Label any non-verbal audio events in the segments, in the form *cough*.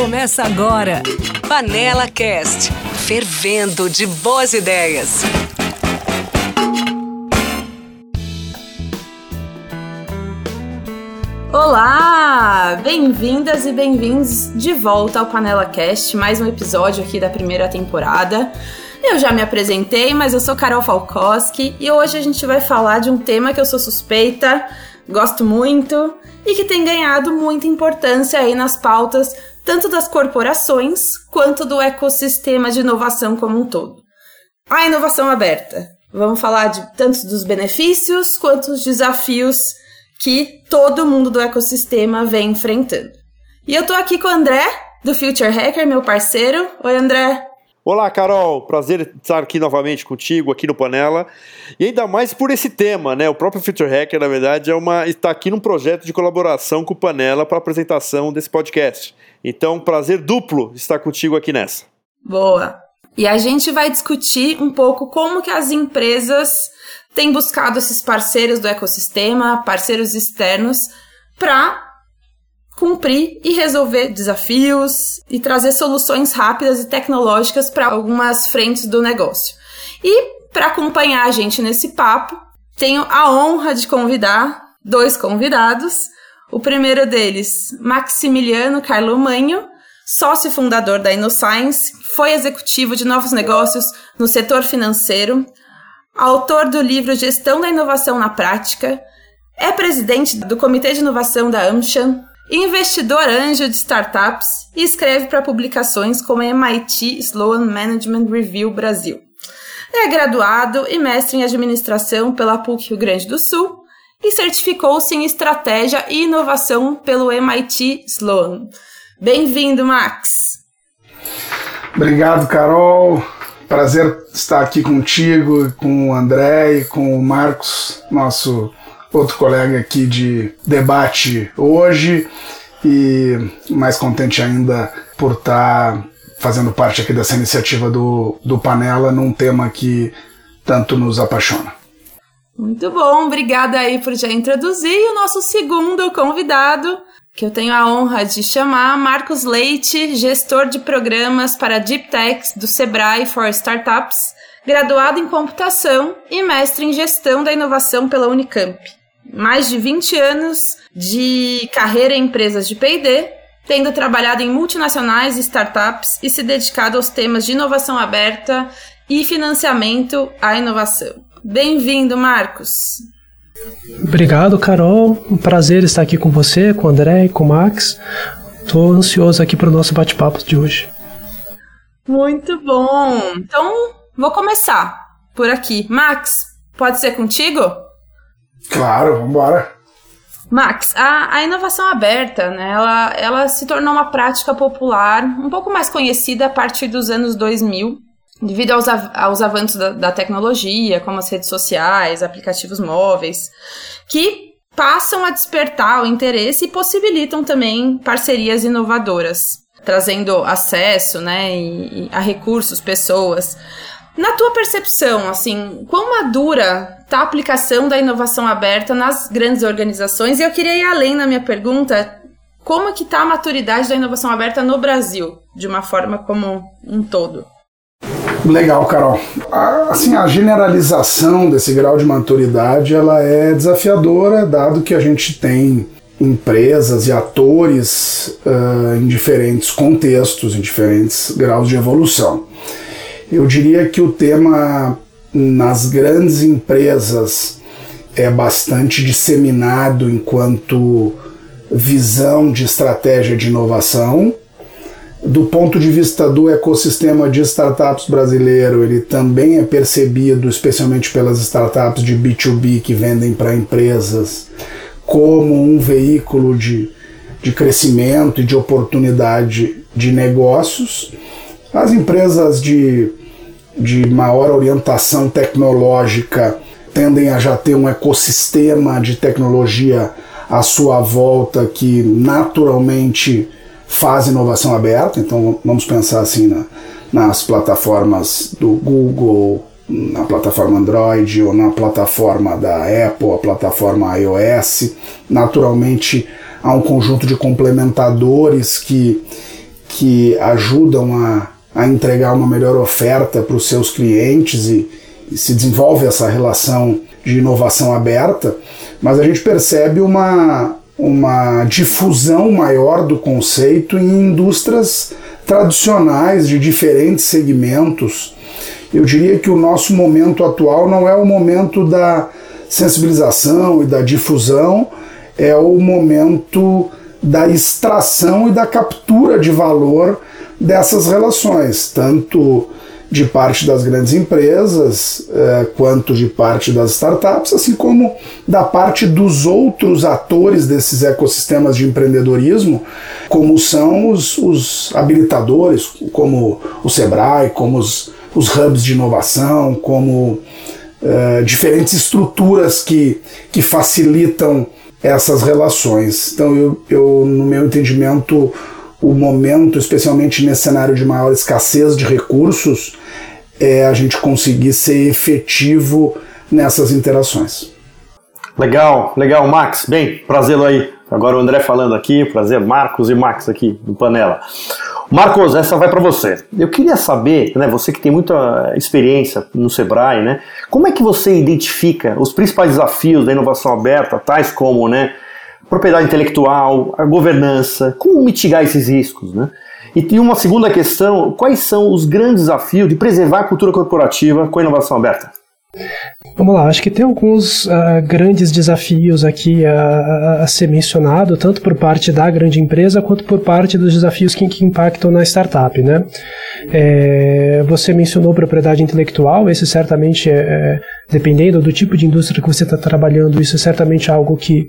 Começa agora. Panela Cast. Fervendo de boas ideias. Olá! Bem-vindas e bem-vindos de volta ao Panela Cast, mais um episódio aqui da primeira temporada. Eu já me apresentei, mas eu sou Carol Falkowski e hoje a gente vai falar de um tema que eu sou suspeita, gosto muito e que tem ganhado muita importância aí nas pautas tanto das corporações quanto do ecossistema de inovação como um todo. A inovação aberta. Vamos falar de tanto dos benefícios quanto dos desafios que todo mundo do ecossistema vem enfrentando. E eu tô aqui com o André, do Future Hacker, meu parceiro. Oi, André. Olá, Carol. Prazer estar aqui novamente contigo, aqui no Panela. E ainda mais por esse tema, né? O próprio Future Hacker, na verdade, é uma, está aqui num projeto de colaboração com o Panela para apresentação desse podcast. Então, prazer duplo estar contigo aqui nessa. Boa. E a gente vai discutir um pouco como que as empresas têm buscado esses parceiros do ecossistema, parceiros externos, para cumprir e resolver desafios e trazer soluções rápidas e tecnológicas para algumas frentes do negócio. E para acompanhar a gente nesse papo, tenho a honra de convidar dois convidados. O primeiro deles, Maximiliano Carlo Manho, sócio fundador da InnoScience, foi executivo de novos negócios no setor financeiro, autor do livro Gestão da Inovação na Prática, é presidente do Comitê de Inovação da Amcham, investidor anjo de startups e escreve para publicações como MIT Sloan Management Review Brasil. É graduado e mestre em administração pela PUC Rio Grande do Sul e certificou-se em estratégia e inovação pelo MIT Sloan. Bem-vindo, Max. Obrigado, Carol. Prazer estar aqui contigo, com o André e com o Marcos, nosso outro colega aqui de debate hoje e mais contente ainda por estar fazendo parte aqui dessa iniciativa do, do Panela num tema que tanto nos apaixona. Muito bom, obrigada aí por já introduzir o nosso segundo convidado, que eu tenho a honra de chamar, Marcos Leite, gestor de programas para Deep Techs do Sebrae for Startups, graduado em computação e mestre em gestão da inovação pela Unicamp mais de 20 anos de carreira em empresas de P&D, tendo trabalhado em multinacionais e startups e se dedicado aos temas de inovação aberta e financiamento à inovação. Bem-vindo, Marcos. Obrigado, Carol. Um prazer estar aqui com você, com o André e com o Max. Estou ansioso aqui para o nosso bate-papo de hoje. Muito bom. Então, vou começar por aqui. Max, pode ser contigo? Claro, vamos embora. Max, a, a, inovação aberta, né, ela, ela se tornou uma prática popular um pouco mais conhecida a partir dos anos 2000, devido aos, aos avanços da, da tecnologia, como as redes sociais, aplicativos móveis, que passam a despertar o interesse e possibilitam também parcerias inovadoras, trazendo acesso né, a recursos, pessoas. Na tua percepção, assim, quão madura está a aplicação da inovação aberta nas grandes organizações? E eu queria ir além na minha pergunta, como é que está a maturidade da inovação aberta no Brasil, de uma forma como um todo? Legal, Carol. Assim, a generalização desse grau de maturidade ela é desafiadora, dado que a gente tem empresas e atores uh, em diferentes contextos, em diferentes graus de evolução. Eu diria que o tema nas grandes empresas é bastante disseminado enquanto visão de estratégia de inovação. Do ponto de vista do ecossistema de startups brasileiro, ele também é percebido, especialmente pelas startups de B2B que vendem para empresas, como um veículo de, de crescimento e de oportunidade de negócios. As empresas de de maior orientação tecnológica tendem a já ter um ecossistema de tecnologia à sua volta que naturalmente faz inovação aberta. Então vamos pensar assim na, nas plataformas do Google, na plataforma Android ou na plataforma da Apple, a plataforma iOS. Naturalmente há um conjunto de complementadores que que ajudam a, a entregar uma melhor oferta para os seus clientes e, e se desenvolve essa relação de inovação aberta, mas a gente percebe uma, uma difusão maior do conceito em indústrias tradicionais de diferentes segmentos. Eu diria que o nosso momento atual não é o momento da sensibilização e da difusão, é o momento da extração e da captura de valor dessas relações, tanto de parte das grandes empresas, eh, quanto de parte das startups, assim como da parte dos outros atores desses ecossistemas de empreendedorismo, como são os, os habilitadores, como o Sebrae, como os, os hubs de inovação, como eh, diferentes estruturas que, que facilitam essas relações. Então, eu, eu, no meu entendimento, o momento, especialmente nesse cenário de maior escassez de recursos, é a gente conseguir ser efetivo nessas interações. Legal, legal, Max. Bem, prazer aí. Agora o André falando aqui, prazer, Marcos e Max aqui no Panela. Marcos, essa vai para você. Eu queria saber, né, você que tem muita experiência no Sebrae, né, como é que você identifica os principais desafios da inovação aberta, tais como, né, propriedade intelectual, a governança, como mitigar esses riscos, né? E tem uma segunda questão: quais são os grandes desafios de preservar a cultura corporativa com a inovação aberta? Vamos lá, acho que tem alguns uh, grandes desafios aqui a, a, ser mencionado, tanto por parte da grande empresa quanto por parte dos desafios que, que impactam na startup. Né? É, você mencionou propriedade intelectual, esse certamente é, é dependendo do tipo de indústria que você está trabalhando, isso é certamente algo que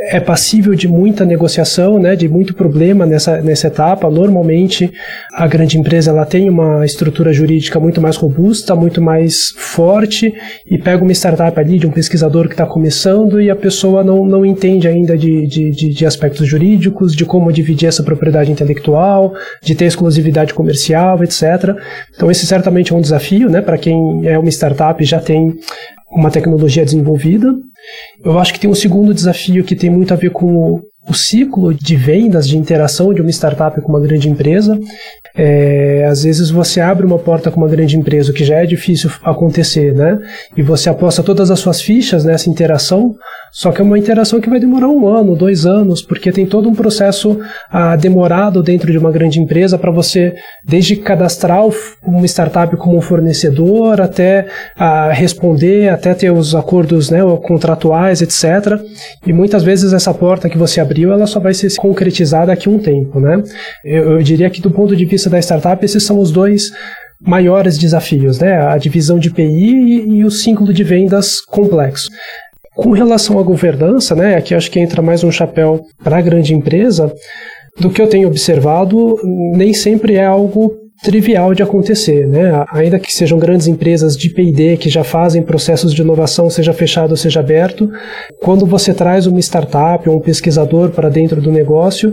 é passível de muita negociação, né, de muito problema nessa, nessa etapa. Normalmente, a grande empresa ela tem uma estrutura jurídica muito mais robusta, muito mais forte, e pega uma startup ali de um pesquisador que está começando e a pessoa não, não entende ainda de, de, de, de aspectos jurídicos, de como dividir essa propriedade intelectual, de ter exclusividade comercial, etc. Então, esse certamente é um desafio, né, para quem é uma startup já tem uma tecnologia desenvolvida. Eu acho que tem um segundo desafio que tem muito a ver com o, ciclo de vendas, de interação de uma startup com uma grande empresa. É, às vezes você abre uma porta com uma grande empresa, o que já é difícil acontecer, né? E você aposta todas as suas fichas nessa interação, só que é uma interação que vai demorar um ano, dois anos, porque tem todo um processo ah, demorado dentro de uma grande empresa para você, desde cadastrar uma startup como um fornecedor, até ah, responder, até ter os acordos né, contratuais, etc. E muitas vezes essa porta que você ela só vai ser concretizada daqui a um tempo. Né? Eu, eu diria que do ponto de vista da startup, esses são os dois maiores desafios, né? A divisão de PI e, e o ciclo de vendas complexo. Com relação à governança, né, aqui acho que entra mais um chapéu para a grande empresa, do que eu tenho observado, nem sempre é algo trivial de acontecer, né? Ainda que sejam grandes empresas de P&D que já fazem processos de inovação, seja fechado ou seja aberto, quando você traz uma startup ou um pesquisador para dentro do negócio,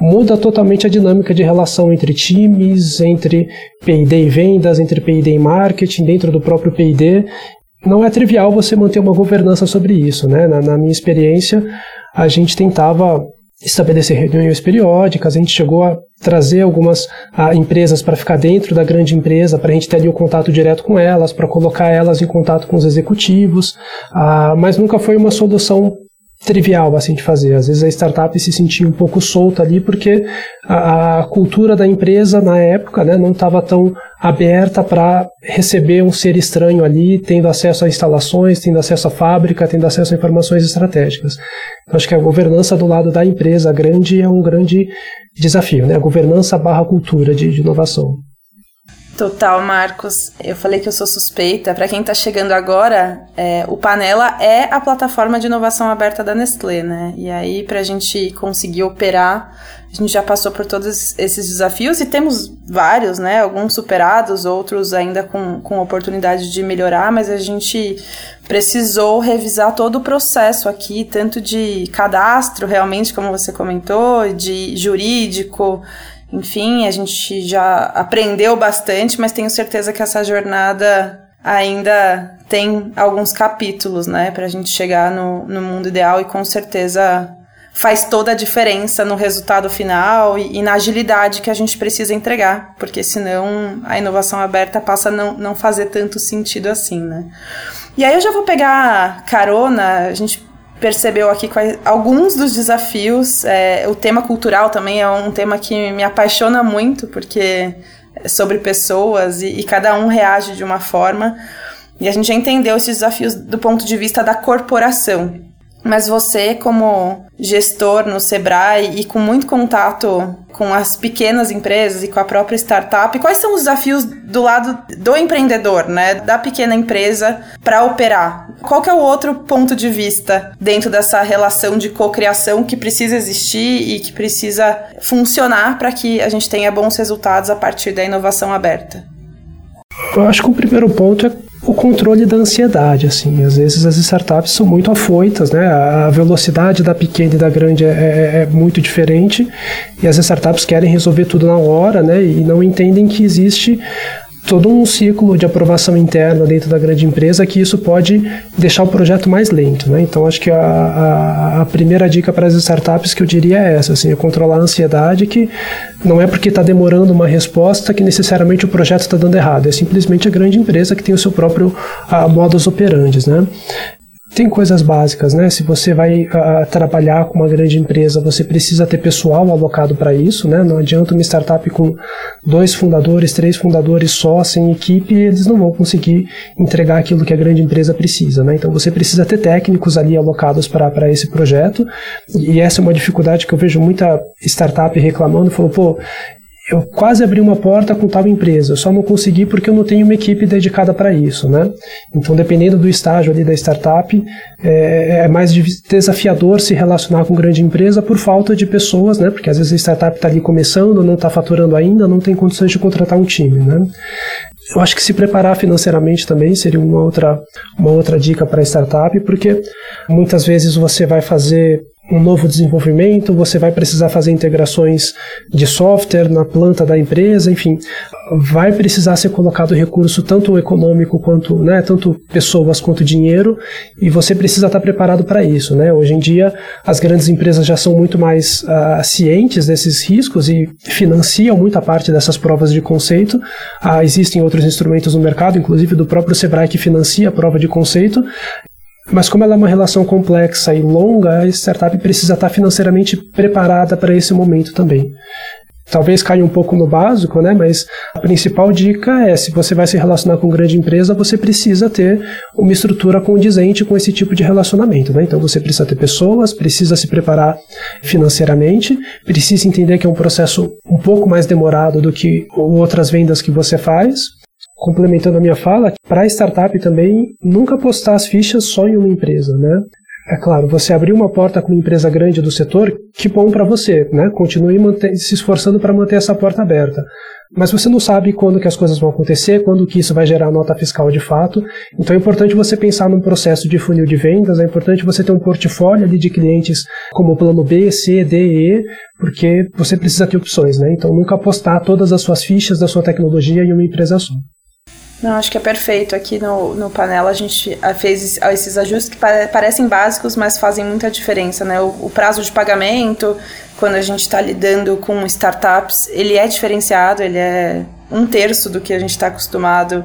muda totalmente a dinâmica de relação entre times, entre P&D e vendas, entre P&D e marketing, dentro do próprio P&D, não é trivial você manter uma governança sobre isso, né? Na, na minha experiência, a gente tentava estabelecer reuniões periódicas, a gente chegou a trazer algumas a, empresas para ficar dentro da grande empresa, para a gente ter ali o contato direto com elas, para colocar elas em contato com os executivos, a, mas nunca foi uma solução trivial assim de fazer. Às vezes a startup se sentia um pouco solta ali porque a, a cultura da empresa na época né, não estava tão aberta para receber um ser estranho ali, tendo acesso a instalações, tendo acesso à fábrica, tendo acesso a informações estratégicas. Eu acho que a governança do lado da empresa grande é um grande desafio, né? A governança barra cultura de, de inovação. Total, Marcos. Eu falei que eu sou suspeita. Para quem está chegando agora, é, o Panela é a plataforma de inovação aberta da Nestlé, né? E aí, para a gente conseguir operar, a gente já passou por todos esses desafios e temos vários, né? Alguns superados, outros ainda com, com oportunidade de melhorar, mas a gente precisou revisar todo o processo aqui, tanto de cadastro, realmente, como você comentou, de jurídico enfim, a gente já aprendeu bastante, mas tenho certeza que essa jornada ainda tem alguns capítulos, né, para a gente chegar no, no mundo ideal e com certeza faz toda a diferença no resultado final e, e, na agilidade que a gente precisa entregar, porque senão a inovação aberta passa a não, não fazer tanto sentido assim, né? E aí eu já vou pegar carona, a gente percebeu aqui quais, alguns dos desafios, é, o tema cultural também é um tema que me apaixona muito, porque é sobre pessoas e, e cada um reage de uma forma, e a gente já entendeu esses desafios do ponto de vista da corporação. Mas você, como gestor no Sebrae e com muito contato com as pequenas empresas e com a própria startup, quais são os desafios do lado do empreendedor, né, da pequena empresa para operar? Qual que é o outro ponto de vista dentro dessa relação de cocriação que precisa existir e que precisa funcionar para que a gente tenha bons resultados a partir da inovação aberta? Eu acho que o primeiro ponto é o controle da ansiedade, assim, às vezes as startups são muito afoitas, né, a velocidade da pequena e da grande é, é, é, muito diferente e as startups querem resolver tudo na hora, né, e não entendem que existe todo um ciclo de aprovação interna dentro da grande empresa que isso pode deixar o projeto mais lento. Né? Então, acho que a, a, a, primeira dica para as startups que eu diria é essa, assim, é controlar a ansiedade, que não é porque está demorando uma resposta que necessariamente o projeto está dando errado, é simplesmente a grande empresa que tem o seu próprio uh, modus operandi. Né? Tem coisas básicas, né? Se você vai uh, trabalhar com uma grande empresa, você precisa ter pessoal alocado para isso, né? Não adianta uma startup com dois fundadores, três fundadores só, sem equipe, eles não vão conseguir entregar aquilo que a grande empresa precisa, né? Então você precisa ter técnicos ali alocados para esse projeto, e essa é uma dificuldade que eu vejo muita startup reclamando, falou, pô, eu quase abri uma porta com tal empresa, eu só não consegui porque eu não tenho uma equipe dedicada para isso, né? Então, dependendo do estágio ali da startup, é, é, mais desafiador se relacionar com grande empresa por falta de pessoas, né? Porque às vezes a startup está ali começando, não está faturando ainda, não tem condições de contratar um time, né? Eu acho que se preparar financeiramente também seria uma outra, uma outra dica para startup, porque muitas vezes você vai fazer um novo desenvolvimento, você vai precisar fazer integrações de software na planta da empresa, enfim, vai precisar ser colocado recurso tanto econômico quanto, né, tanto pessoas quanto dinheiro, e você precisa estar preparado para isso, né? Hoje em dia as grandes empresas já são muito mais uh, cientes desses riscos e financiam muita parte dessas provas de conceito. Uh, existem outros instrumentos no mercado, inclusive do próprio Sebrae que financia a prova de conceito, mas como ela é uma relação complexa e longa, a startup precisa estar financeiramente preparada para esse momento também. Talvez caia um pouco no básico, né? Mas a principal dica é: se você vai se relacionar com grande empresa, você precisa ter uma estrutura condizente com esse tipo de relacionamento, né? Então você precisa ter pessoas, precisa se preparar financeiramente, precisa entender que é um processo um pouco mais demorado do que outras vendas que você faz, complementando a minha fala, para startup também nunca postar as fichas só em uma empresa, né? É claro, você abriu uma porta com uma empresa grande do setor, que bom para você, né? Continue se esforçando para manter essa porta aberta. Mas você não sabe quando que as coisas vão acontecer, quando que isso vai gerar nota fiscal de fato. Então é importante você pensar num processo de funil de vendas, é importante você ter um portfólio de clientes como plano B, C, D, E, porque você precisa ter opções, né? Então nunca apostar todas as suas fichas da sua tecnologia em uma empresa só. Não, acho que é perfeito. Aqui no, no Panela a gente fez esses ajustes que parecem básicos, mas fazem muita diferença, né? O, o prazo de pagamento, quando a gente está lidando com startups, ele é diferenciado, ele é um terço do que a gente está acostumado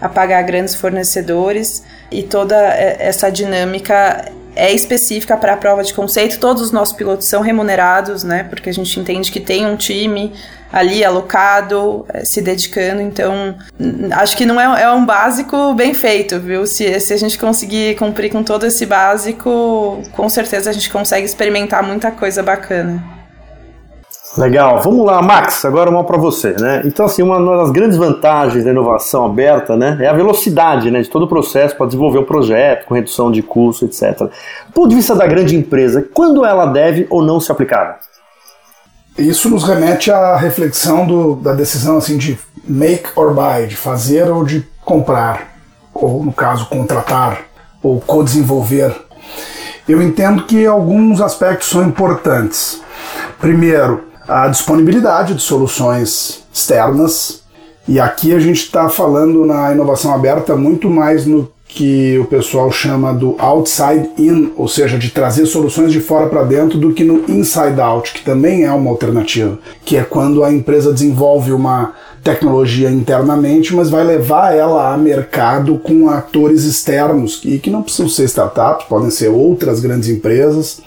a pagar grandes fornecedores e toda essa dinâmica é específica para a prova de conceito. Todos os nossos pilotos são remunerados, né? Porque a gente entende que tem um time ali alocado, eh, se dedicando. Então, acho que não é, é um básico bem feito, viu? Se, se a gente conseguir cumprir com todo esse básico, com certeza a gente consegue experimentar muita coisa bacana. Legal, vamos lá, Max, agora uma para você, né? Então, assim, uma das grandes vantagens da inovação aberta, né, é a velocidade, né, de todo o processo para desenvolver um projeto, com redução de custo, etc. Do ponto de vista da grande empresa, quando ela deve ou não se aplicar? Isso nos remete à reflexão do, da decisão assim de make or buy, de fazer ou de comprar, ou no caso contratar ou co-desenvolver. Eu entendo que alguns aspectos são importantes. Primeiro, a disponibilidade de soluções externas. E aqui a gente está falando na inovação aberta muito mais no que o pessoal chama do outside in, ou seja, de trazer soluções de fora para dentro, do que no inside out, que também é uma alternativa, que é quando a empresa desenvolve uma tecnologia internamente, mas vai levar ela a mercado com atores externos, e que não precisam ser startups, podem ser outras grandes empresas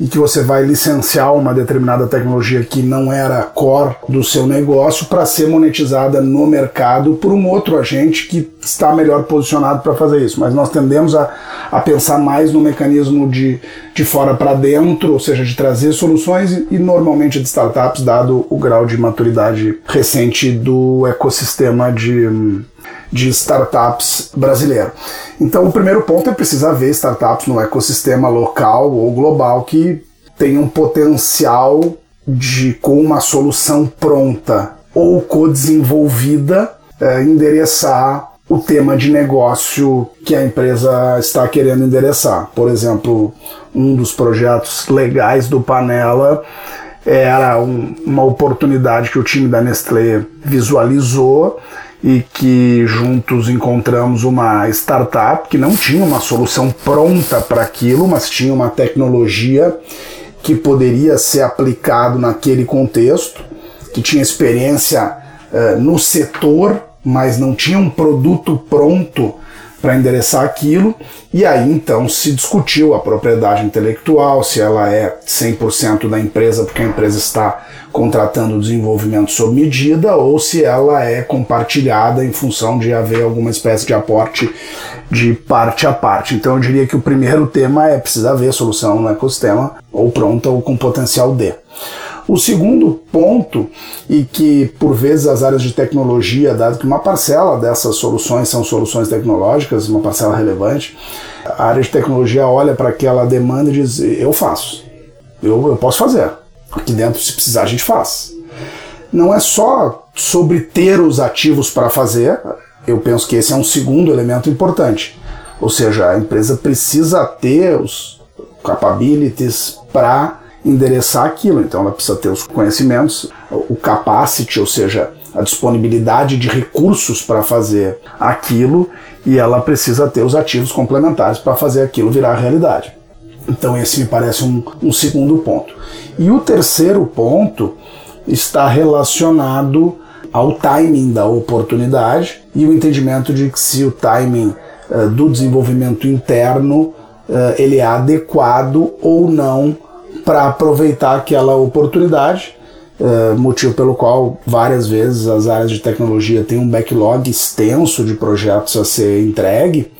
e que você vai licenciar uma determinada tecnologia que não era core do seu negócio para ser monetizada no mercado por um outro agente que está melhor posicionado para fazer isso. Mas nós tendemos a, a pensar mais no mecanismo de, de fora para dentro, ou seja, de trazer soluções e, e normalmente de startups, dado o grau de maturidade recente do ecossistema de de startups brasileiro. Então, o primeiro ponto é precisar ver startups no ecossistema local ou global que tenham potencial de, com uma solução pronta ou co-desenvolvida, é, endereçar o tema de negócio que a empresa está querendo endereçar. Por exemplo, um dos projetos legais do Panela era um, uma oportunidade que o time da Nestlé visualizou e que juntos encontramos uma startup que não tinha uma solução pronta para aquilo, mas tinha uma tecnologia que poderia ser aplicado naquele contexto, que tinha experiência uh, no setor, mas não tinha um produto pronto para endereçar aquilo, e aí então se discutiu a propriedade intelectual, se ela é 100% da empresa, porque a empresa está contratando o desenvolvimento sob medida, ou se ela é compartilhada em função de haver alguma espécie de aporte de parte a parte. Então eu diria que o primeiro tema é precisar ver a solução no ecossistema, ou pronta ou com potencial de. O segundo ponto, e que por vezes as áreas de tecnologia, dado que uma parcela dessas soluções são soluções tecnológicas, uma parcela relevante, a área de tecnologia olha para aquela demanda e diz: eu faço, eu, eu posso fazer. Aqui dentro, se precisar, a gente faz. Não é só sobre ter os ativos para fazer, eu penso que esse é um segundo elemento importante. Ou seja, a empresa precisa ter os capabilities para endereçar aquilo. Então ela precisa ter os conhecimentos, o capacity, ou seja, a disponibilidade de recursos para fazer aquilo, e ela precisa ter os ativos complementares para fazer aquilo virar realidade. Então esse me parece um, um segundo ponto. E o terceiro ponto está relacionado ao timing da oportunidade e o entendimento de que se o timing uh, do desenvolvimento interno uh, ele é adequado ou não para aproveitar aquela oportunidade, uh, motivo pelo qual várias vezes as áreas de tecnologia têm um backlog extenso de projetos a ser entregue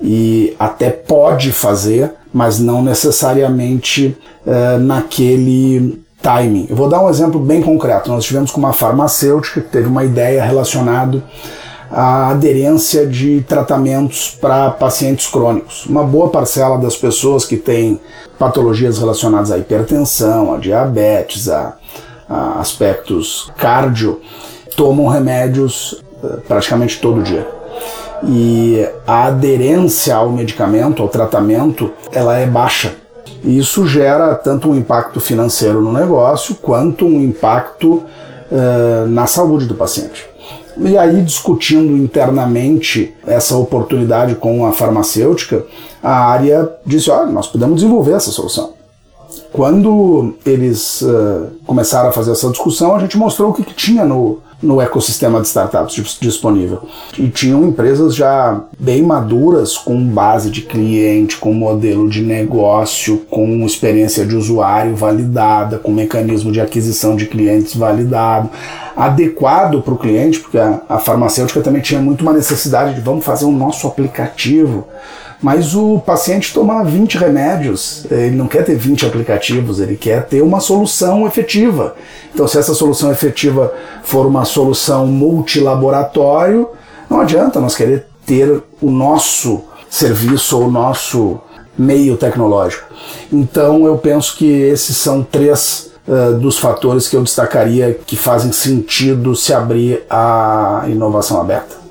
e até pode fazer, mas não necessariamente uh, naquele timing. Eu vou dar um exemplo bem concreto. Nós tivemos com uma farmacêutica que teve uma ideia relacionada a aderência de tratamentos para pacientes crônicos. Uma boa parcela das pessoas que têm patologias relacionadas à hipertensão, a diabetes, a, a aspectos cardio, tomam remédios eh, praticamente todo dia. E a aderência ao medicamento, ao tratamento, ela é baixa. E isso gera tanto um impacto financeiro no negócio quanto um impacto uh, na saúde do paciente. E aí, discutindo internamente essa oportunidade com a farmacêutica, a área disse: olha, nós podemos desenvolver essa solução. Quando eles uh, começaram a fazer essa discussão, a gente mostrou o que, que tinha no, no ecossistema de startups disponível. E tinham empresas já bem maduras, com base de cliente, com modelo de negócio, com experiência de usuário validada, com mecanismo de aquisição de clientes validado adequado para o cliente, porque a, a, farmacêutica também tinha muito uma necessidade de vamos fazer o nosso aplicativo. Mas o paciente toma 20 remédios, ele não quer ter 20 aplicativos, ele quer ter uma solução efetiva. Então, se essa solução efetiva for uma solução multilaboratório, não adianta nós querer ter o nosso serviço ou o nosso meio tecnológico. Então, eu penso que esses são três uh, dos fatores que eu destacaria que fazem sentido se abrir a inovação aberta.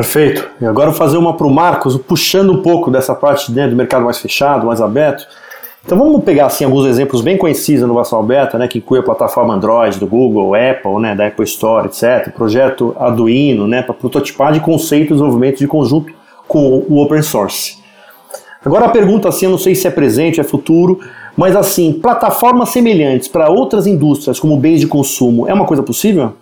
Perfeito. E agora vou fazer uma para o Marcos, puxando um pouco dessa parte né, do mercado mais fechado, mais aberto. Então vamos pegar assim alguns exemplos bem conhecidos da inovação aberta, né, que inclui a plataforma Android do Google, Apple, né, da Apple Store, etc. Projeto Arduino, né, para prototipar de conceitos e desenvolvimento de conjunto com o open source. Agora a pergunta assim, eu não sei se é presente, é futuro, mas assim, plataformas semelhantes para outras indústrias como bens de consumo, é uma coisa possível?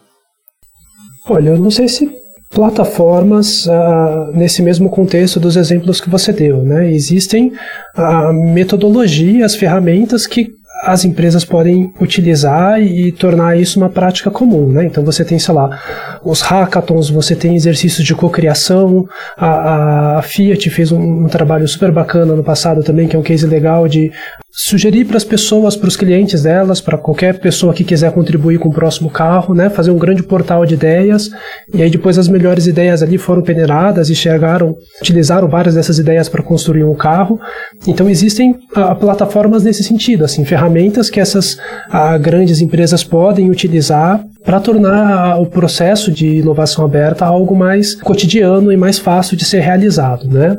Olha, eu não sei se plataformas uh, nesse mesmo contexto dos exemplos que você deu. Né? Existem uh, metodologias, ferramentas que as empresas podem utilizar e tornar isso uma prática comum, né? Então você tem, sei lá, os hackathons, você tem exercícios de cocriação, a, a Fiat fez um, um, trabalho super bacana no passado também, que é um case legal de sugerir para as pessoas, para os clientes delas, para qualquer pessoa que quiser contribuir com o próximo carro, né, fazer um grande portal de ideias, e aí depois as melhores ideias ali foram peneiradas e chegaram, utilizaram várias dessas ideias para construir um carro. Então existem a, plataformas nesse sentido, assim, ferramentas que essas a, grandes empresas podem utilizar para tornar o processo de inovação aberta algo mais cotidiano e mais fácil de ser realizado. Né?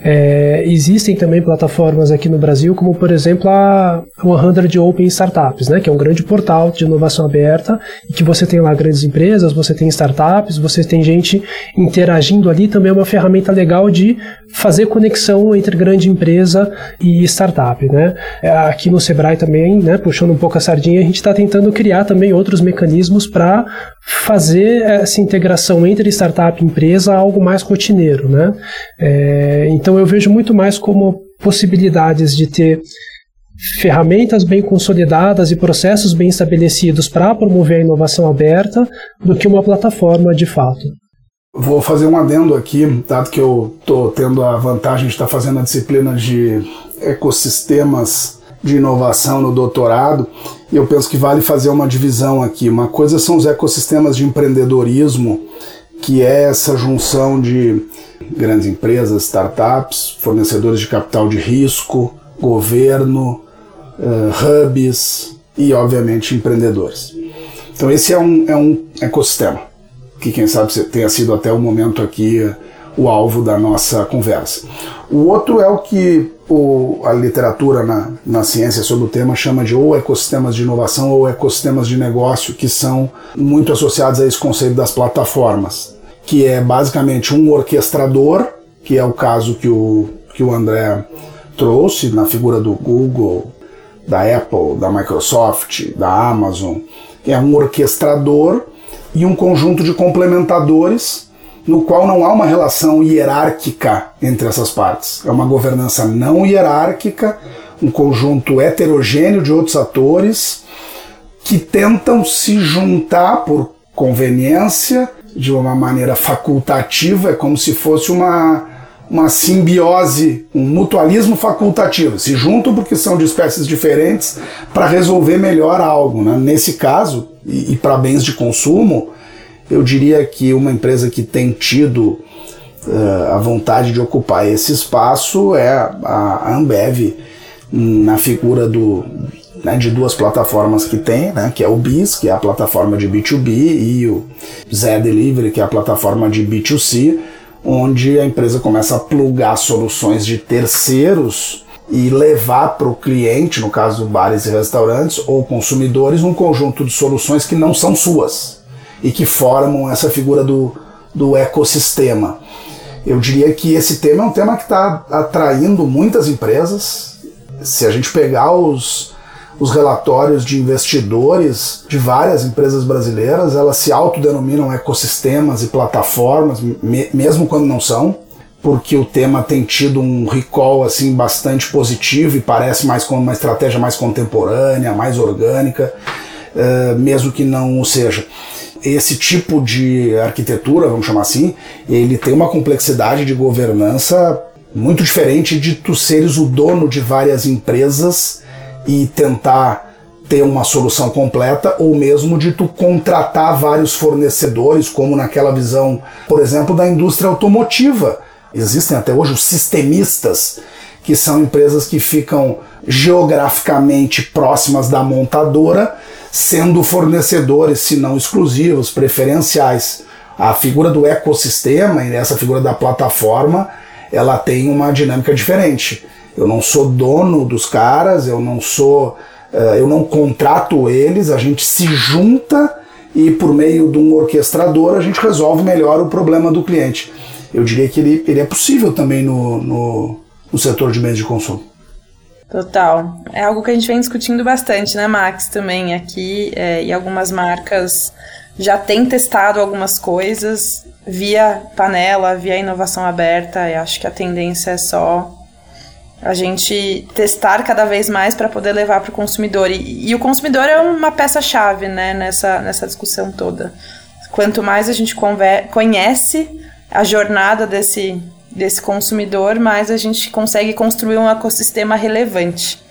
É, existem também plataformas aqui no Brasil, como por exemplo a 100 Open Startups, né? que é um grande portal de inovação aberta e que você tem lá grandes empresas, você tem startups, você tem gente interagindo ali, também é uma ferramenta legal de fazer conexão entre grande empresa e startup. Né? É, aqui no Sebrae também, né, puxando um pouco a sardinha, a gente está tentando criar também outros mecanismos para fazer essa integração entre startup e empresa algo mais rotineiro. Né? É, então eu vejo muito mais como possibilidades de ter ferramentas bem consolidadas e processos bem estabelecidos para promover a inovação aberta do que uma plataforma de fato. Vou fazer um adendo aqui, dado que eu estou tendo a vantagem de estar fazendo a disciplina de ecossistemas de inovação no doutorado, e eu penso que vale fazer uma divisão aqui. Uma coisa são os ecossistemas de empreendedorismo, que é essa junção de grandes empresas, startups, fornecedores de capital de risco, governo, uh, hubs e, obviamente, empreendedores. Então, esse é um, é um ecossistema que, quem sabe, tenha sido até o momento aqui o alvo da nossa conversa. O outro é o que o, a literatura na, na ciência sobre o tema chama de ou ecossistemas de inovação ou ecossistemas de negócio, que são muito associados a esse conceito das plataformas, que é basicamente um orquestrador, que é o caso que o, que o André trouxe na figura do Google, da Apple, da Microsoft, da Amazon, é um orquestrador e um conjunto de complementadores no qual não há uma relação hierárquica entre essas partes. É uma governança não hierárquica, um conjunto heterogêneo de outros atores que tentam se juntar por conveniência, de uma maneira facultativa, é como se fosse uma, uma simbiose, um mutualismo facultativo. Se juntam porque são de espécies diferentes para resolver melhor algo. Né? Nesse caso, e, e para bens de consumo, eu diria que uma empresa que tem tido uh, a vontade de ocupar esse espaço é a, Ambev, na figura do, né, de duas plataformas que tem, né, que é o BIS, que é a plataforma de B2B, e o Zé Delivery, que é a plataforma de B2C, onde a empresa começa a plugar soluções de terceiros e levar para o cliente, no caso bares e restaurantes ou consumidores, um conjunto de soluções que não são suas e que formam essa figura do, do ecossistema. Eu diria que esse tema é um tema que está atraindo muitas empresas. Se a gente pegar os, os relatórios de investidores de várias empresas brasileiras, elas se autodenominam ecossistemas e plataformas, me, mesmo quando não são, porque o tema tem tido um recall assim bastante positivo e parece mais como uma estratégia mais contemporânea, mais orgânica, uh, mesmo que não o seja esse tipo de arquitetura, vamos chamar assim, ele tem uma complexidade de governança muito diferente de tu seres o dono de várias empresas e tentar ter uma solução completa ou mesmo de tu contratar vários fornecedores, como naquela visão, por exemplo, da indústria automotiva. Existem até hoje os sistemistas, que são empresas que ficam geograficamente próximas da montadora sendo fornecedores, se não exclusivos, preferenciais. A figura do ecossistema e essa figura da plataforma, ela tem uma dinâmica diferente. Eu não sou dono dos caras, eu não sou, uh, eu não contrato eles, a gente se junta e por meio de um orquestrador a gente resolve melhor o problema do cliente. eu diria que ele, ele é possível também no, no, no setor de bens de consumo. Total. É algo que a gente vem discutindo bastante, né, Max, também aqui, é, e algumas marcas já têm testado algumas coisas via panela, via inovação aberta, e acho que a tendência é só a gente testar cada vez mais para poder levar para o consumidor. E, e, o consumidor é uma peça-chave né, nessa, nessa discussão toda. Quanto mais a gente conhece a jornada desse, desse consumidor, mais a gente consegue construir um ecossistema relevante.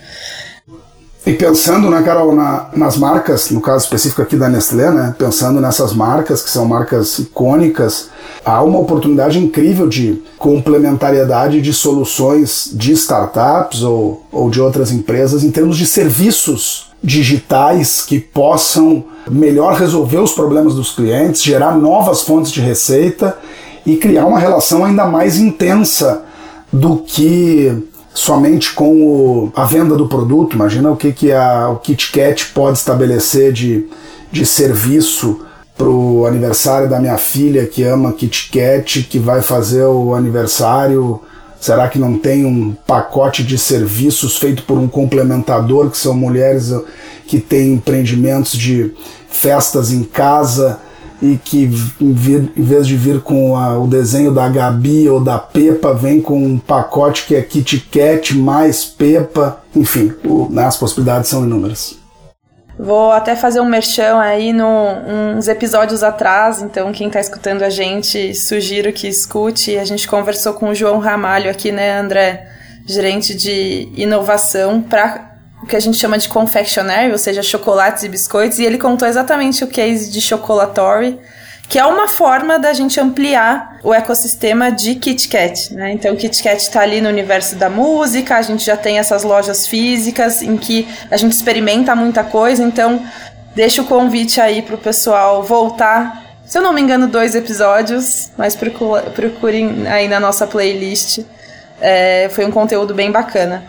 E pensando, né, Carol, na, nas marcas, no caso específico aqui da Nestlé, né, pensando nessas marcas que são marcas icônicas, há uma oportunidade incrível de complementariedade de soluções de startups ou, ou de outras empresas em termos de serviços digitais que possam melhor resolver os problemas dos clientes, gerar novas fontes de receita e criar uma relação ainda mais intensa do que somente com o, a venda do produto. Imagina o que, que a, o KitKat pode estabelecer de, de serviço para o aniversário da minha filha que ama KitKat, que vai fazer o aniversário. Será que não tem um pacote de serviços feito por um complementador, que são mulheres que têm empreendimentos de festas em casa? E que em vez de vir com a, o desenho da Gabi ou da Pepa, vem com um pacote que é Kit Kat mais Pepa, enfim, o, né, as possibilidades são inúmeras. Vou até fazer um merchan aí no, uns episódios atrás, então quem está escutando a gente, sugiro que escute. A gente conversou com o João Ramalho aqui, né, André, gerente de inovação para o que a gente chama de confectionery, ou seja, chocolates e biscoitos, e ele contou exatamente o case de chocolatory, que é uma forma da gente ampliar o ecossistema de Kit Kat, né? Então, o Kit Kat está ali no universo da música, a gente já tem essas lojas físicas em que a gente experimenta muita coisa, então deixa o convite aí pro pessoal voltar. Se eu não me engano, dois episódios, mas procurem aí na nossa playlist. É, foi um conteúdo bem bacana.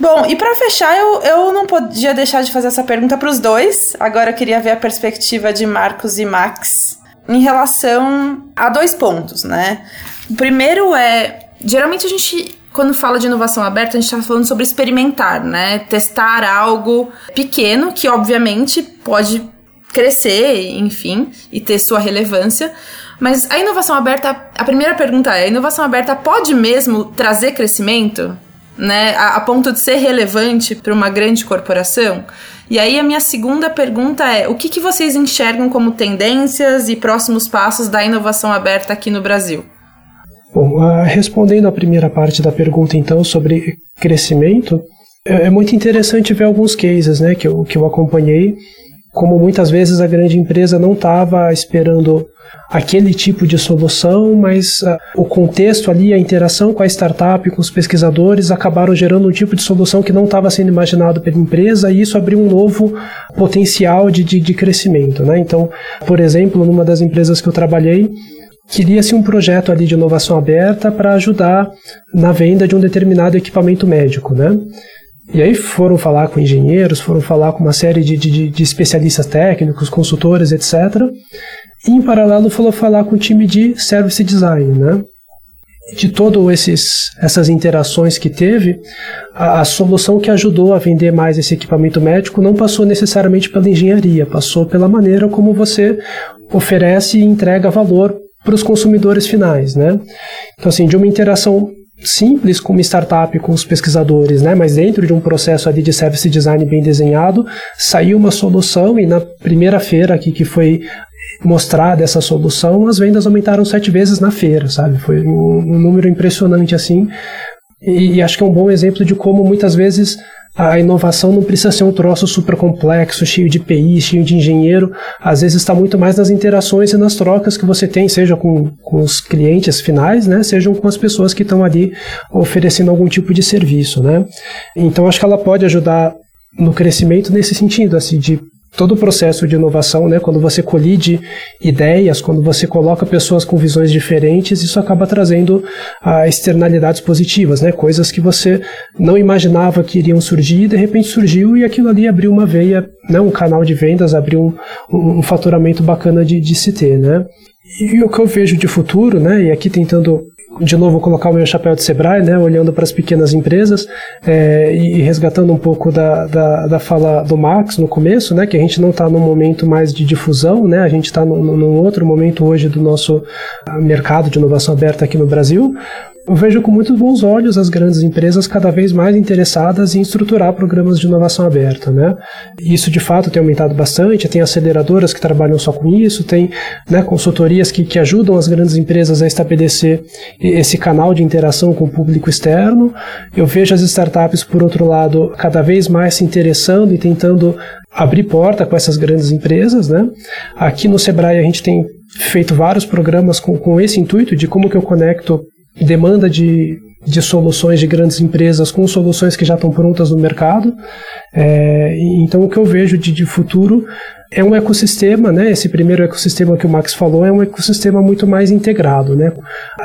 Bom, e para fechar, eu, eu não podia deixar de fazer essa pergunta para os dois. Agora eu queria ver a perspectiva de Marcos e Max em relação a dois pontos, né? O primeiro é, geralmente a gente quando fala de inovação aberta, a gente está falando sobre experimentar, né? Testar algo pequeno que obviamente pode crescer, enfim, e ter sua relevância. Mas a inovação aberta, a primeira pergunta é: a inovação aberta pode mesmo trazer crescimento? Né, a, a ponto de ser relevante para uma grande corporação? E aí a minha segunda pergunta é: o que, que vocês enxergam como tendências e próximos passos da inovação aberta aqui no Brasil? Bom, uh, respondendo à primeira parte da pergunta, então, sobre crescimento, é, é muito interessante ver alguns cases né, que, eu, que eu acompanhei, como muitas vezes a grande empresa não estava esperando aquele tipo de solução, mas uh, o contexto ali, a interação com a startup, com os pesquisadores, acabaram gerando um tipo de solução que não estava sendo imaginado pela empresa e isso abriu um novo potencial de, de, de crescimento. Né? Então, por exemplo, numa das empresas que eu trabalhei, queria-se um projeto ali de inovação aberta para ajudar na venda de um determinado equipamento médico, né? E aí foram falar com engenheiros, foram falar com uma série de, de, de especialistas técnicos, consultores, etc. E em paralelo falou falar com o time de service design, né? De todas essas interações que teve, a, a, solução que ajudou a vender mais esse equipamento médico não passou necessariamente pela engenharia, passou pela maneira como você oferece e entrega valor para os consumidores finais, né? Então, assim, de uma interação simples com uma startup, com os pesquisadores, né? Mas dentro de um processo ali de service design bem desenhado, saiu uma solução e na primeira feira aqui que foi mostrar dessa solução, as vendas aumentaram sete vezes na feira, sabe? Foi um, um número impressionante assim. E, e, acho que é um bom exemplo de como muitas vezes a inovação não precisa ser um troço super complexo, cheio de PI, cheio de engenheiro. Às vezes está muito mais nas interações e nas trocas que você tem, seja com, com os clientes finais, né? Sejam com as pessoas que estão ali oferecendo algum tipo de serviço, né? Então acho que ela pode ajudar no crescimento nesse sentido, assim, de todo o processo de inovação, né, quando você colide ideias, quando você coloca pessoas com visões diferentes, isso acaba trazendo ah, externalidades positivas, né, coisas que você não imaginava que iriam surgir, de repente surgiu e aquilo ali abriu uma veia, né, um canal de vendas, abriu um, um, um faturamento bacana de, de se ter, né. E o que eu vejo de futuro, né, e aqui tentando de novo colocar o meu chapéu de Sebrae, né, olhando para as pequenas empresas é, e resgatando um pouco da, da, da, fala do Max no começo, né, que a gente não está num momento mais de difusão, né, a gente está num, num outro momento hoje do nosso mercado de inovação aberta aqui no Brasil, eu vejo com muitos bons olhos as grandes empresas cada vez mais interessadas em estruturar programas de inovação aberta, né? Isso de fato tem aumentado bastante, tem aceleradoras que trabalham só com isso, tem né, consultorias que, que ajudam as grandes empresas a estabelecer esse canal de interação com o público externo. Eu vejo as startups, por outro lado, cada vez mais se interessando e tentando abrir porta com essas grandes empresas, né? Aqui no Sebrae a gente tem feito vários programas com, com esse intuito de como que eu conecto demanda de, de soluções de grandes empresas com soluções que já estão prontas no mercado. É, então, o que eu vejo de, de futuro é um ecossistema, né? Esse primeiro ecossistema que o Max falou é um ecossistema muito mais integrado, né?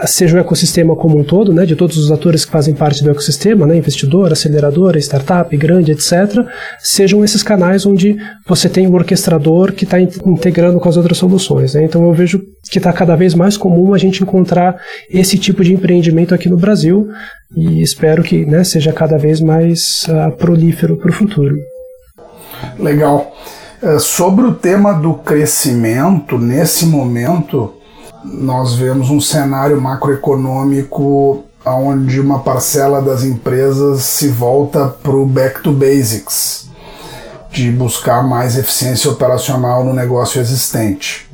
Seja o ecossistema como um todo, né? De todos os atores que fazem parte do ecossistema, né? Investidor, aceleradora, startup, grande, etc. Sejam esses canais onde você tem um orquestrador que está integrando com as outras soluções. Né? Então eu vejo que está cada vez mais comum a gente encontrar esse tipo de empreendimento aqui no Brasil e espero que né, seja cada vez mais uh, prolífero para o futuro. Legal. É, sobre o tema do crescimento, nesse momento, nós vemos um cenário macroeconômico onde uma parcela das empresas se volta para o back to basics, de buscar mais eficiência operacional no negócio existente.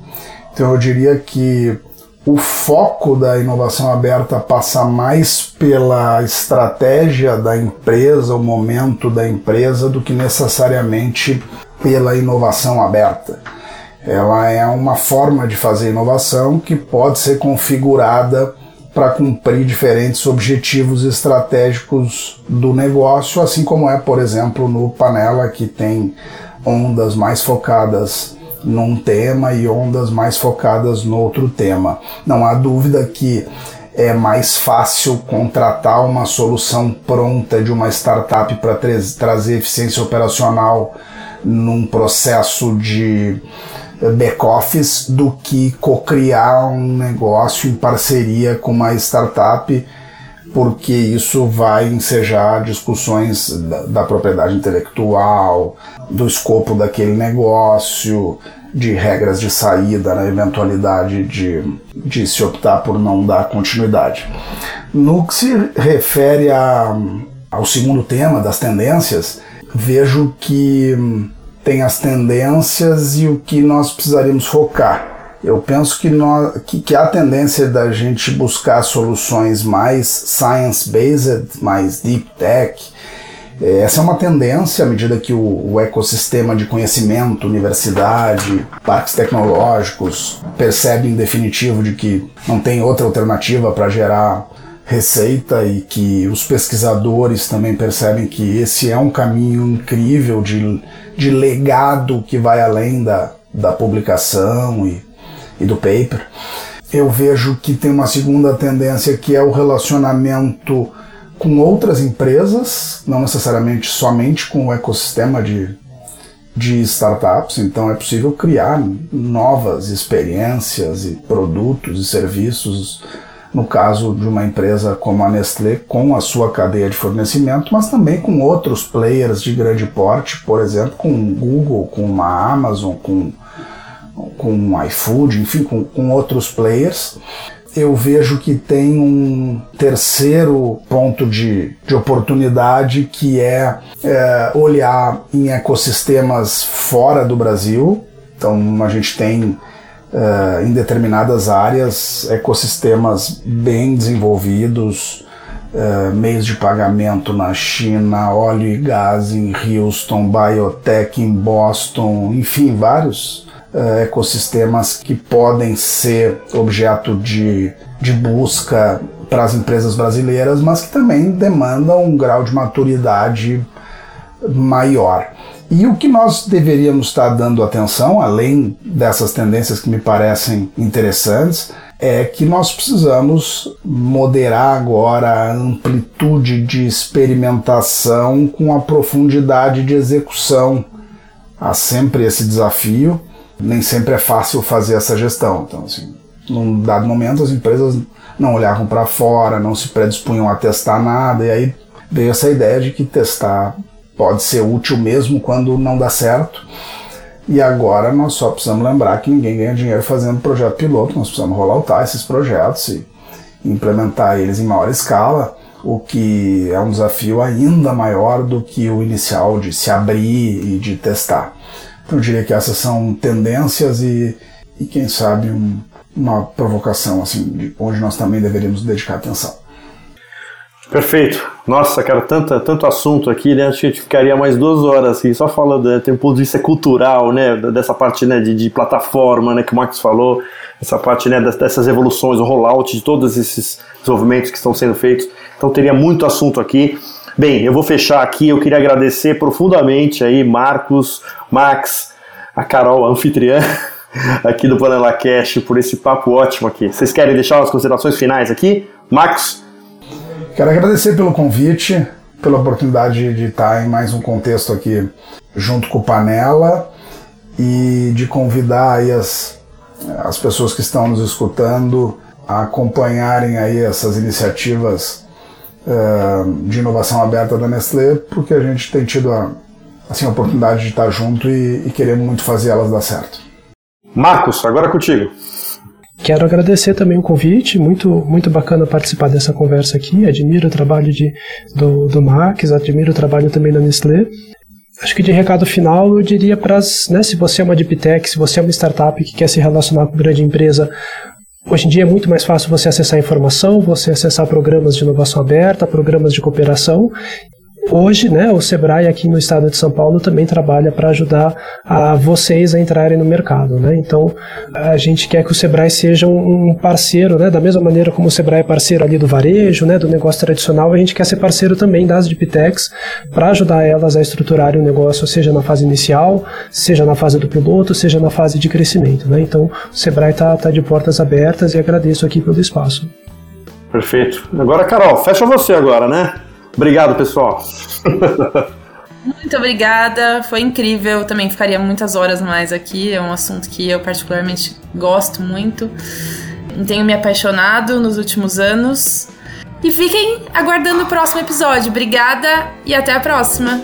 Então eu diria que o foco da inovação aberta passa mais pela estratégia da empresa, o momento da empresa, do que necessariamente pela inovação aberta. Ela é uma forma de fazer inovação que pode ser configurada para cumprir diferentes objetivos estratégicos do negócio, assim como é, por exemplo, no Panela, que tem ondas mais focadas num tema e ondas mais focadas no outro tema. Não há dúvida que é mais fácil contratar uma solução pronta de uma startup para trazer eficiência operacional num processo de back-office do que co-criar um negócio em parceria com uma startup, porque isso vai ensejar discussões da, da propriedade intelectual, do escopo daquele negócio, de regras de saída na eventualidade de, de se optar por não dar continuidade. No que se refere a, ao segundo tema das tendências, vejo que tem as tendências e o que nós precisaríamos focar. Eu penso que, nós, que, que há tendência da gente buscar soluções mais science-based, mais deep tech. É, essa é uma tendência à medida que o, o ecossistema de conhecimento, universidade, parques tecnológicos percebem em definitivo de que não tem outra alternativa para gerar receita e que os pesquisadores também percebem que esse é um caminho incrível de, de legado que vai além da, da publicação e, e do paper. Eu vejo que tem uma segunda tendência que é o relacionamento com outras empresas, não necessariamente somente com o ecossistema de, de startups, então é possível criar novas experiências e produtos e serviços no caso de uma empresa como a Nestlé, com a sua cadeia de fornecimento, mas também com outros players de grande porte, por exemplo, com o Google, com uma Amazon, com, com o iFood, enfim, com, com outros players. Eu vejo que tem um terceiro ponto de, de oportunidade que é, é olhar em ecossistemas fora do Brasil. Então a gente tem uh, em determinadas áreas, ecossistemas bem desenvolvidos, uh, meios de pagamento na China, óleo e gás em Houston, biotech em Boston, enfim, vários uh, ecossistemas que podem ser objeto de, de busca para as empresas brasileiras, mas que também demandam um grau de maturidade maior. E o que nós deveríamos estar dando atenção, além dessas tendências que me parecem interessantes, é que nós precisamos moderar agora a amplitude de experimentação com a profundidade de execução. Há sempre esse desafio, nem sempre é fácil fazer essa gestão. Então, assim, num dado momento, as empresas não olhavam para fora, não se predispunham a testar nada, e aí veio essa ideia de que testar pode ser útil mesmo quando não dá certo. E agora nós só precisamos lembrar que ninguém ganha dinheiro fazendo projeto piloto, nós precisamos rolloutar esses projetos e implementar eles em maior escala, o que é um desafio ainda maior do que o inicial de se abrir e de testar. Então eu diria que essas são tendências e, e quem sabe um, uma provocação assim, de onde nós também deveríamos dedicar atenção. Perfeito. Nossa, cara, tanto, tanto assunto aqui, né? Acho que a gente ficaria mais duas horas assim, só falando, né, tem um ponto de vista cultural, né? Dessa parte né, de, de plataforma, né? Que o Max falou, essa parte né, dessas evoluções, o rollout de todos esses desenvolvimentos que estão sendo feitos. Então teria muito assunto aqui. Bem, eu vou fechar aqui. Eu queria agradecer profundamente aí, Marcos, Max, a Carol, a anfitriã *laughs* aqui do Panela Cash, por esse papo ótimo aqui. Vocês querem deixar as considerações finais aqui? Max? Quero agradecer pelo convite, pela oportunidade de estar em mais um contexto aqui junto com o Panela e de convidar aí as, as pessoas que estão nos escutando a acompanharem aí essas iniciativas uh, de inovação aberta da Nestlé, porque a gente tem tido a, assim, a oportunidade de estar junto e, e queremos muito fazer elas dar certo. Marcos, agora é contigo. Quero agradecer também o convite, muito, muito bacana participar dessa conversa aqui. Admiro o trabalho de, do, do Max, admiro o trabalho também da Nestlé. Acho que de recado final eu diria para né, se você é uma deep tech, se você é uma startup que quer se relacionar com grande empresa, Hoje em dia é muito mais fácil você acessar informação, você acessar programas de inovação aberta, programas de cooperação Hoje, né, o Sebrae aqui no estado de São Paulo também trabalha para ajudar a vocês a entrarem no mercado, né? Então, a gente quer que o Sebrae seja um parceiro, né, da mesma maneira como o Sebrae é parceiro ali do varejo, né, do negócio tradicional, a gente quer ser parceiro também das Diptex para ajudar elas a estruturarem o negócio, seja na fase inicial, seja na fase do piloto, seja na fase de crescimento, né? Então, o Sebrae está tá de portas abertas e agradeço aqui pelo espaço. Perfeito. Agora, Carol, fecha você agora, né? Obrigado, pessoal. Muito obrigada, foi incrível. Também ficaria muitas horas mais aqui. É um assunto que eu particularmente gosto muito. Tenho me apaixonado nos últimos anos. E fiquem aguardando o próximo episódio. Obrigada e até a próxima.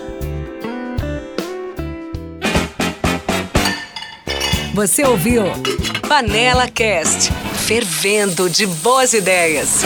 Você ouviu Panela Cast fervendo de boas ideias.